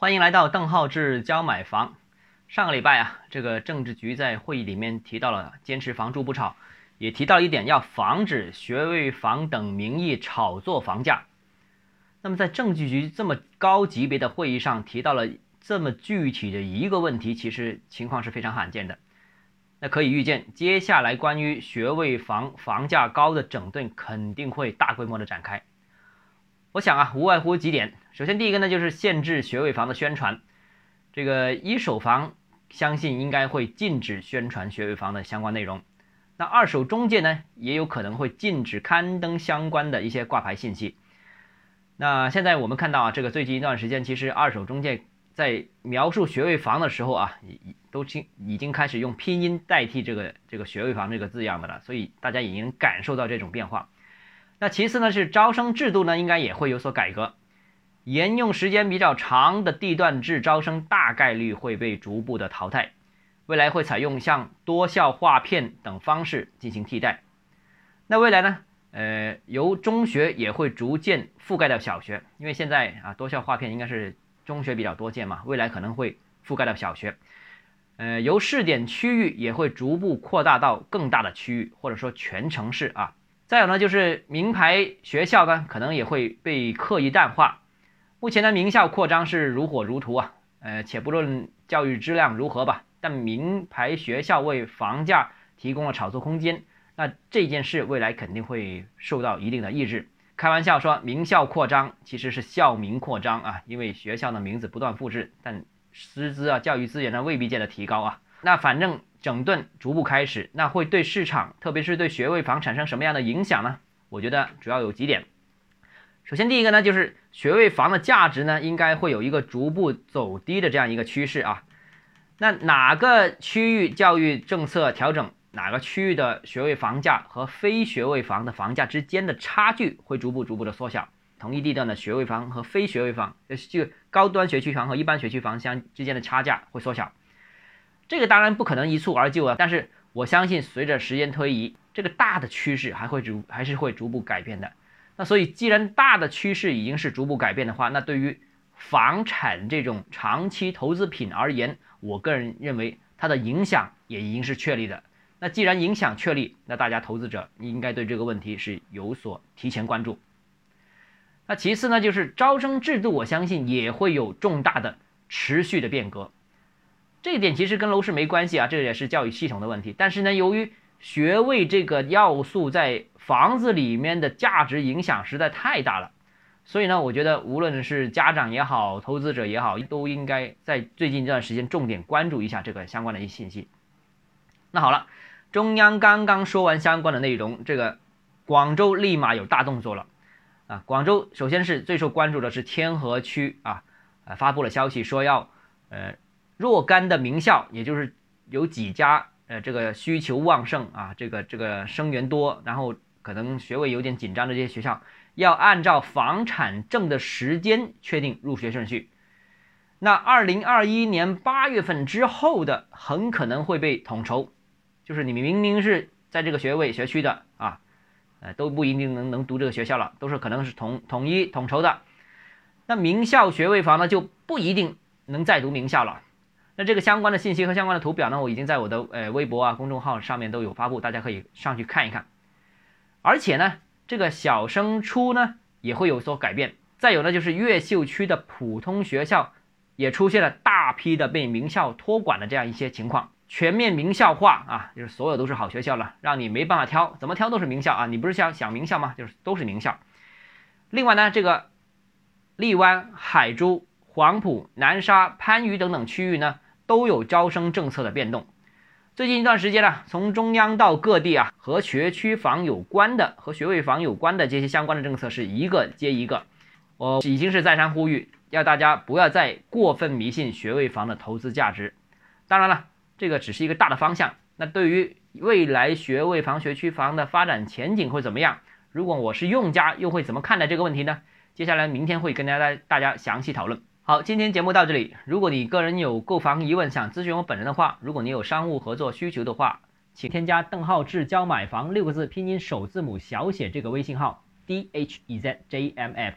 欢迎来到邓浩志教买房。上个礼拜啊，这个政治局在会议里面提到了坚持房住不炒，也提到一点要防止学位房等名义炒作房价。那么在政治局这么高级别的会议上提到了这么具体的一个问题，其实情况是非常罕见的。那可以预见，接下来关于学位房房价高的整顿肯定会大规模的展开。我想啊，无外乎几点。首先，第一个呢，就是限制学位房的宣传。这个一手房相信应该会禁止宣传学位房的相关内容。那二手中介呢，也有可能会禁止刊登相关的一些挂牌信息。那现在我们看到啊，这个最近一段时间，其实二手中介在描述学位房的时候啊，已都经已经开始用拼音代替这个这个学位房这个字样的了，所以大家已经感受到这种变化。那其次呢，是招生制度呢，应该也会有所改革。沿用时间比较长的地段制招生大概率会被逐步的淘汰，未来会采用像多校划片等方式进行替代。那未来呢，呃，由中学也会逐渐覆盖到小学，因为现在啊，多校划片应该是中学比较多见嘛，未来可能会覆盖到小学。呃，由试点区域也会逐步扩大到更大的区域，或者说全城市啊。再有呢，就是名牌学校呢，可能也会被刻意淡化。目前的名校扩张是如火如荼啊，呃，且不论教育质量如何吧，但名牌学校为房价提供了炒作空间，那这件事未来肯定会受到一定的抑制。开玩笑说，名校扩张其实是校名扩张啊，因为学校的名字不断复制，但师资啊、教育资源呢未必见得提高啊。那反正。整顿逐步开始，那会对市场，特别是对学位房产生什么样的影响呢？我觉得主要有几点。首先，第一个呢，就是学位房的价值呢，应该会有一个逐步走低的这样一个趋势啊。那哪个区域教育政策调整，哪个区域的学位房价和非学位房的房价之间的差距会逐步逐步的缩小。同一地段的学位房和非学位房，就高端学区房和一般学区房相之间的差价会缩小。这个当然不可能一蹴而就啊，但是我相信随着时间推移，这个大的趋势还会逐还是会逐步改变的。那所以既然大的趋势已经是逐步改变的话，那对于房产这种长期投资品而言，我个人认为它的影响也已经是确立的。那既然影响确立，那大家投资者应该对这个问题是有所提前关注。那其次呢，就是招生制度，我相信也会有重大的持续的变革。这一点其实跟楼市没关系啊，这也是教育系统的问题。但是呢，由于学位这个要素在房子里面的价值影响实在太大了，所以呢，我觉得无论是家长也好，投资者也好，都应该在最近这段时间重点关注一下这个相关的一些信息。那好了，中央刚刚说完相关的内容，这个广州立马有大动作了啊！广州首先是最受关注的是天河区啊，呃，发布了消息说要呃。若干的名校，也就是有几家，呃，这个需求旺盛啊，这个这个生源多，然后可能学位有点紧张的这些学校，要按照房产证的时间确定入学顺序。那二零二一年八月份之后的，很可能会被统筹，就是你明明是在这个学位学区的啊，呃，都不一定能能读这个学校了，都是可能是统统一统筹的。那名校学位房呢，就不一定能再读名校了。那这个相关的信息和相关的图表呢，我已经在我的呃微博啊公众号上面都有发布，大家可以上去看一看。而且呢，这个小升初呢也会有所改变。再有呢，就是越秀区的普通学校也出现了大批的被名校托管的这样一些情况，全面名校化啊，就是所有都是好学校了，让你没办法挑，怎么挑都是名校啊。你不是想想名校吗？就是都是名校。另外呢，这个荔湾、海珠、黄埔、南沙、番禺等等区域呢。都有招生政策的变动。最近一段时间呢，从中央到各地啊，和学区房有关的、和学位房有关的这些相关的政策是一个接一个。我已经是再三呼吁，要大家不要再过分迷信学位房的投资价值。当然了，这个只是一个大的方向。那对于未来学位房、学区房的发展前景会怎么样？如果我是用家，又会怎么看待这个问题呢？接下来明天会跟大家大家详细讨论。好，今天节目到这里。如果你个人有购房疑问，想咨询我本人的话，如果你有商务合作需求的话，请添加邓浩志教买房六个字拼音首字母小写这个微信号 d h e z j m f。